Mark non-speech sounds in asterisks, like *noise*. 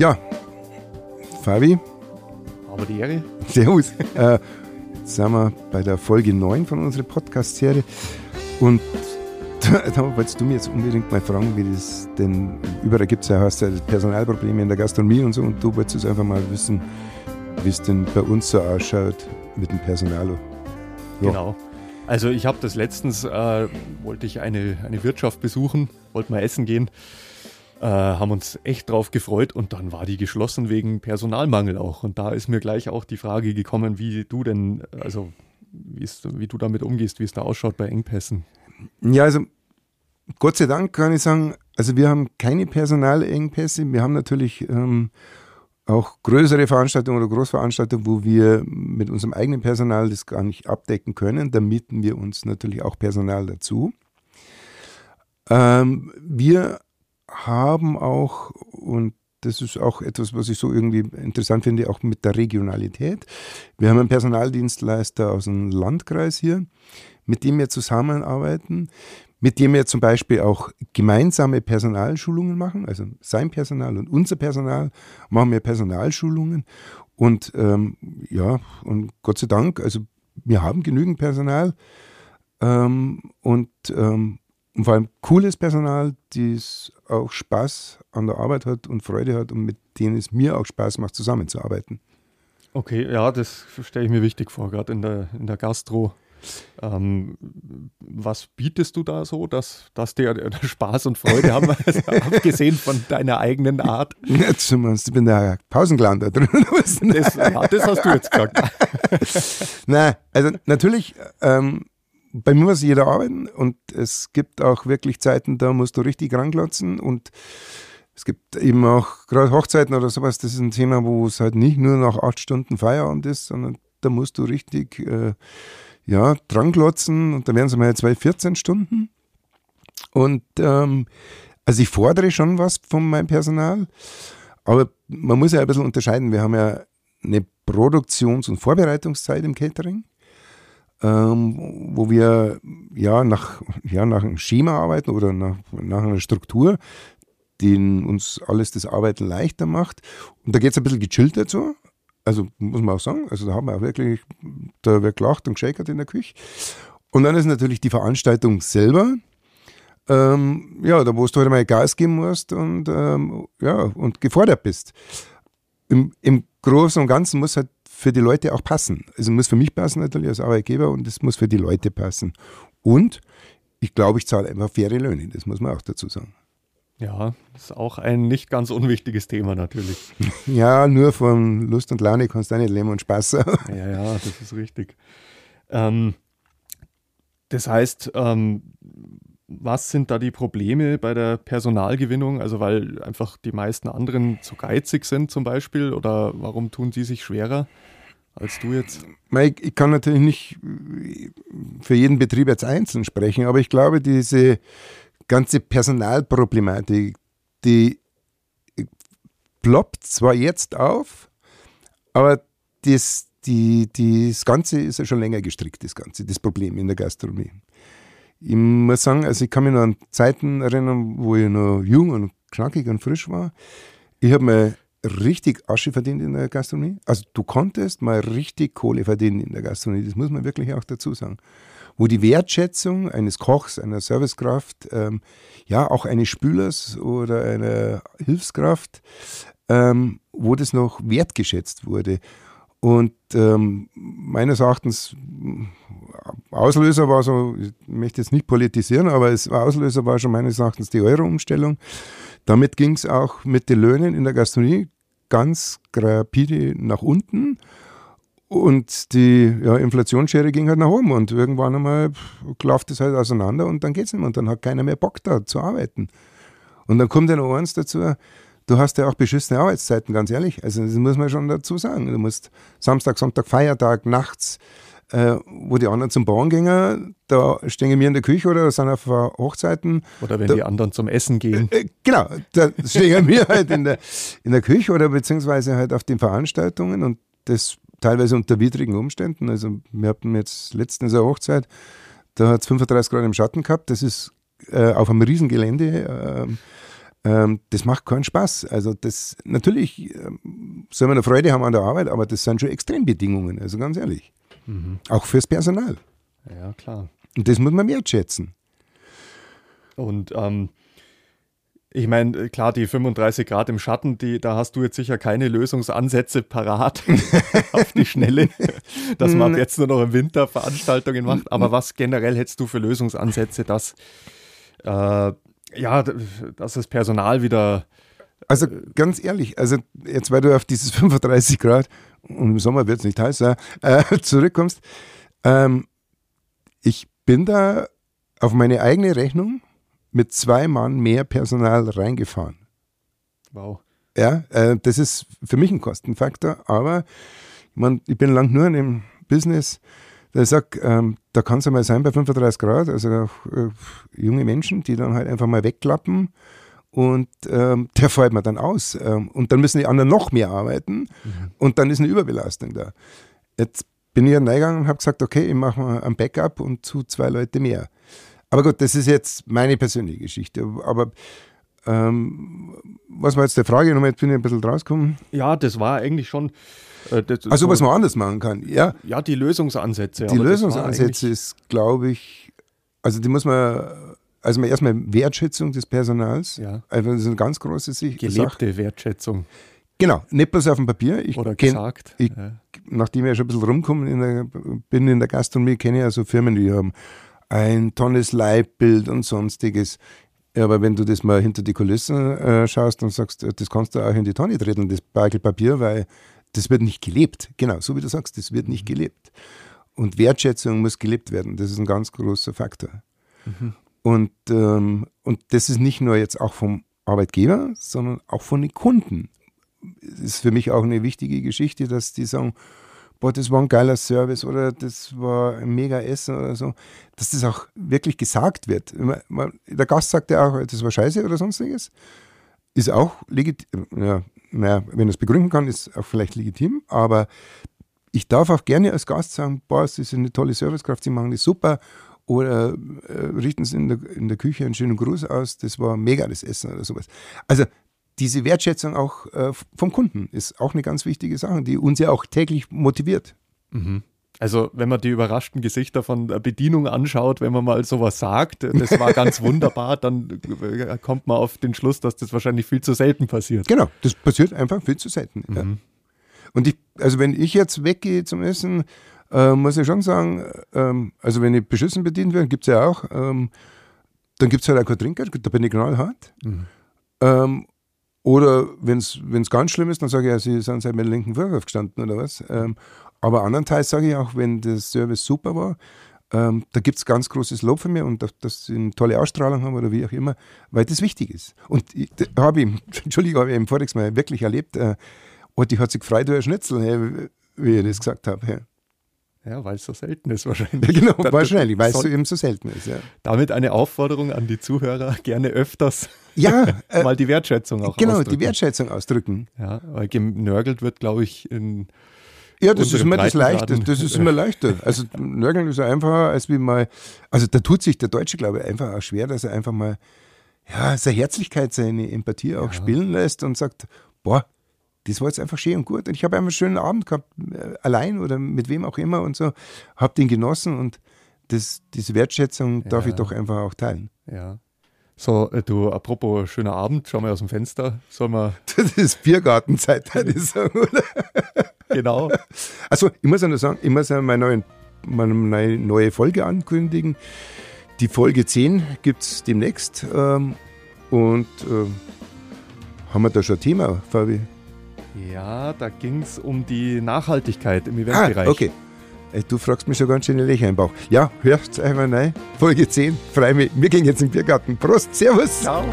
Ja, Fabi. Aber die Ehre. Servus. äh, jetzt sind wir bei der Folge 9 von unserer Podcast-Serie. Und *laughs* da, da wolltest du mir jetzt unbedingt mal fragen, wie das denn, überall gibt es ja hast ja Personalprobleme in der Gastronomie und so, und du wolltest einfach mal wissen, wie es denn bei uns so ausschaut mit dem Personal. Ja. Genau. Also ich habe das letztens, äh, wollte ich eine, eine Wirtschaft besuchen, wollte mal essen gehen äh, haben uns echt drauf gefreut und dann war die geschlossen wegen Personalmangel auch. Und da ist mir gleich auch die Frage gekommen, wie du denn, also wie du damit umgehst, wie es da ausschaut bei Engpässen. Ja, also Gott sei Dank kann ich sagen, also wir haben keine Personalengpässe. Wir haben natürlich ähm, auch größere Veranstaltungen oder Großveranstaltungen, wo wir mit unserem eigenen Personal das gar nicht abdecken können. Da mieten wir uns natürlich auch Personal dazu. Ähm, wir haben auch, und das ist auch etwas, was ich so irgendwie interessant finde, auch mit der Regionalität. Wir haben einen Personaldienstleister aus dem Landkreis hier, mit dem wir zusammenarbeiten, mit dem wir zum Beispiel auch gemeinsame Personalschulungen machen, also sein Personal und unser Personal machen wir Personalschulungen. Und ähm, ja, und Gott sei Dank, also wir haben genügend Personal ähm, und ähm, und vor allem cooles Personal, das auch Spaß an der Arbeit hat und Freude hat und mit denen es mir auch Spaß macht, zusammenzuarbeiten. Okay, ja, das stelle ich mir wichtig vor, gerade in der, in der Gastro. Ähm, was bietest du da so, dass, dass die *laughs* Spaß und Freude haben, *laughs* also abgesehen von deiner eigenen Art? *laughs* Meinst du, ich bin der Pausenclown da drin. Das, ja, das hast du jetzt gesagt. Nein, also natürlich ähm, bei mir muss jeder arbeiten und es gibt auch wirklich Zeiten, da musst du richtig ranglotzen und es gibt eben auch gerade Hochzeiten oder sowas, das ist ein Thema, wo es halt nicht nur nach acht Stunden Feierabend ist, sondern da musst du richtig äh, ja, dranglotzen und da werden es mal zwei 14 Stunden. Und ähm, also ich fordere schon was von meinem Personal, aber man muss ja ein bisschen unterscheiden. Wir haben ja eine Produktions- und Vorbereitungszeit im Catering ähm, wo wir ja nach, ja nach einem Schema arbeiten oder nach, nach einer Struktur, die uns alles das Arbeiten leichter macht. Und da geht es ein bisschen gechillt dazu. Also muss man auch sagen, also da haben wir auch wirklich, da wird gelacht und geschäkert in der Küche. Und dann ist natürlich die Veranstaltung selber. Ähm, ja, da wo du halt mal Gas geben musst und, ähm, ja, und gefordert bist. Im, Im Großen und Ganzen muss halt für die Leute auch passen. Also muss für mich passen natürlich als Arbeitgeber und es muss für die Leute passen. Und ich glaube, ich zahle einfach faire Löhne, das muss man auch dazu sagen. Ja, das ist auch ein nicht ganz unwichtiges Thema natürlich. *laughs* ja, nur von Lust und Laune kannst du nicht leben und Spaß haben. *laughs* ja, ja, das ist richtig. Ähm, das heißt, ähm, was sind da die Probleme bei der Personalgewinnung? Also weil einfach die meisten anderen zu geizig sind zum Beispiel oder warum tun sie sich schwerer als du jetzt? Ich kann natürlich nicht für jeden Betrieb jetzt einzeln sprechen, aber ich glaube, diese ganze Personalproblematik, die ploppt zwar jetzt auf, aber das, die, die, das Ganze ist ja schon länger gestrickt, das Ganze, das Problem in der Gastronomie. Ich muss sagen, also ich kann mich noch an Zeiten erinnern, wo ich noch jung und knackig und frisch war. Ich habe mir richtig Asche verdient in der Gastronomie. Also du konntest mal richtig Kohle verdienen in der Gastronomie, das muss man wirklich auch dazu sagen. Wo die Wertschätzung eines Kochs, einer Servicekraft, ähm, ja auch eines Spülers oder einer Hilfskraft, ähm, wo das noch wertgeschätzt wurde. Und ähm, meines Erachtens, Auslöser war so, ich möchte jetzt nicht politisieren, aber es, Auslöser war schon meines Erachtens die Euro-Umstellung. Damit ging es auch mit den Löhnen in der Gastronomie ganz rapide nach unten. Und die ja, Inflationsschere ging halt nach oben und irgendwann einmal klafft es halt auseinander und dann geht es nicht mehr und dann hat keiner mehr Bock da zu arbeiten. Und dann kommt ja noch eins dazu, du hast ja auch beschissene Arbeitszeiten, ganz ehrlich. Also das muss man schon dazu sagen. Du musst Samstag, Sonntag, Feiertag, nachts, äh, wo die anderen zum Bauern gehen, da stehen wir in der Küche oder sind auf Hochzeiten. Oder wenn da, die anderen zum Essen gehen. Äh, genau, da stehen *laughs* wir halt in der, in der Küche oder beziehungsweise halt auf den Veranstaltungen und das teilweise unter widrigen Umständen. Also wir hatten jetzt letztens eine Hochzeit, da hat es 35 Grad im Schatten gehabt. Das ist äh, auf einem Riesengelände. Äh, Ähm, das macht keinen Spaß. Also das natürlich ähm, soll man eine Freude haben an der Arbeit, aber das sind schon Extrembedingungen, also ganz ehrlich. Mhm. Auch fürs Personal. Ja, klar. Und das muss man wertschätzen. Und ähm, ich meine, klar, die 35 Grad im Schatten, die, da hast du jetzt sicher keine Lösungsansätze parat *laughs* auf die Schnelle, *laughs* dass man ab jetzt nur noch im Winter Veranstaltungen macht. Aber was generell hättest du für Lösungsansätze, dass, äh, ja, dass das Personal wieder. Also ganz ehrlich, also jetzt, weil du auf dieses *laughs* 35 Grad und im Sommer wird es nicht heiß äh, *laughs* zurückkommst, ähm, ich bin da auf meine eigene Rechnung mit zwei Mann mehr Personal reingefahren. Wow. Ja, äh, das ist für mich ein Kostenfaktor, aber ich, mein, ich bin lang nur in dem Business, da sag, ähm, da kann es ja mal sein bei 35 Grad, also äh, junge Menschen, die dann halt einfach mal wegklappen und ähm, der fällt mir dann aus. Ähm, und dann müssen die anderen noch mehr arbeiten mhm. und dann ist eine Überbelastung da. Jetzt bin ich reingegangen und habe gesagt, okay, ich mache mal ein Backup und zu zwei Leute mehr. Aber gut, das ist jetzt meine persönliche Geschichte. Aber ähm, was war jetzt die Frage? Nochmal, jetzt bin ich ein bisschen rausgekommen. Ja, das war eigentlich schon. Äh, also, was man anders machen kann, ja. Ja, die Lösungsansätze. Die Lösungsansätze ist, glaube ich, also die muss man, also erstmal Wertschätzung des Personals. Ja. Also das ist eine ganz große Sicht. Gelebte Sache. Wertschätzung. Genau, nicht bloß auf dem Papier. Ich Oder kenn, gesagt. Ich, ja. Nachdem ich ja schon ein bisschen rumgekommen in der, bin in der Gastronomie, kenne ich ja so Firmen, die haben ein tolles Leitbild und sonstiges. Ja, aber wenn du das mal hinter die Kulissen äh, schaust und sagst, äh, das kannst du auch in die Tonne treten, das Bagel Papier, weil das wird nicht gelebt. Genau, so wie du sagst, das wird nicht gelebt. Und Wertschätzung muss gelebt werden. Das ist ein ganz großer Faktor. Mhm. Und, ähm, und das ist nicht nur jetzt auch vom Arbeitgeber, sondern auch von den Kunden. Das ist für mich auch eine wichtige Geschichte, dass die sagen, boah, das war ein geiler Service oder das war ein mega Essen oder so, dass das auch wirklich gesagt wird. Der Gast sagt ja auch, das war scheiße oder sonstiges. Ist auch legitim, ja, naja, wenn er es begründen kann, ist auch vielleicht legitim, aber ich darf auch gerne als Gast sagen, boah, Sie sind eine tolle Servicekraft, Sie machen das super oder äh, richten Sie in der, in der Küche einen schönen Gruß aus, das war mega das Essen oder sowas. Also diese Wertschätzung auch äh, vom Kunden ist auch eine ganz wichtige Sache, die uns ja auch täglich motiviert. Mhm. Also, wenn man die überraschten Gesichter von der Bedienung anschaut, wenn man mal sowas sagt, das war ganz *laughs* wunderbar, dann äh, kommt man auf den Schluss, dass das wahrscheinlich viel zu selten passiert. Genau, das passiert einfach viel zu selten. Mhm. Ja. Und ich, also wenn ich jetzt weggehe zum Essen, äh, muss ich schon sagen, ähm, also wenn ich beschissen bedient werde, gibt es ja auch, ähm, dann gibt es halt auch kein Trinkgeld, da bin ich knallhart. Mhm. Ähm, oder wenn es ganz schlimm ist, dann sage ich, ja, Sie sind seit meinem linken Fuß aufgestanden oder was. Aber andernteils sage ich auch, wenn der Service super war, ähm, da gibt es ganz großes Lob von mir und dass, sie eine tolle Ausstrahlung haben oder wie auch immer, weil das wichtig ist. Und habe ich, *laughs* Entschuldigung, habe ich im vorigen Mal wirklich erlebt, äh, und die hat sich gefreut über Schnitzel, hey, wie ich das gesagt habe. Hey. Ja, weil es so selten ist wahrscheinlich. genau, wahrscheinlich, weil es so eben so selten ist. Ja. Damit eine Aufforderung an die Zuhörer, gerne öfters ja, *laughs* äh, mal die Wertschätzung auch genau, ausdrücken. Genau, die Wertschätzung ausdrücken. Ja, weil genörgelt wird, glaube ich, in ja, das ist immer das Leichte. Das ist immer leichter. Also Nörgeln ist einfacher, als wie mal. Also da tut sich der Deutsche, glaube ich, einfach auch schwer, dass er einfach mal ja, seine Herzlichkeit, seine Empathie auch ja. spielen lässt und sagt, boah, das war jetzt einfach schön und gut. Und ich habe einen schönen Abend gehabt, äh, allein oder mit wem auch immer und so, habe den genossen und das, diese Wertschätzung darf ja. ich doch einfach auch teilen. Ja. So, äh, du, apropos schöner Abend, schau mal aus dem Fenster. Soll man. *laughs* Das ist Biergartenzeit, würde ich sagen, oder? Genau. Also, ich muss ja nur sagen, ich muss ja meine, meine neue Folge ankündigen. Die Folge 10 gibt es demnächst. Ähm, und äh, haben wir da schon ein Thema, Fabi? Ja, da ging es um die Nachhaltigkeit im Eventbereich. Ah, okay. Du fragst mich schon ganz schön Löcher im Bauch. Ja, hört einfach rein. Folge 10. Freue mich. Wir gehen jetzt im Biergarten. Prost, Servus. Ciao.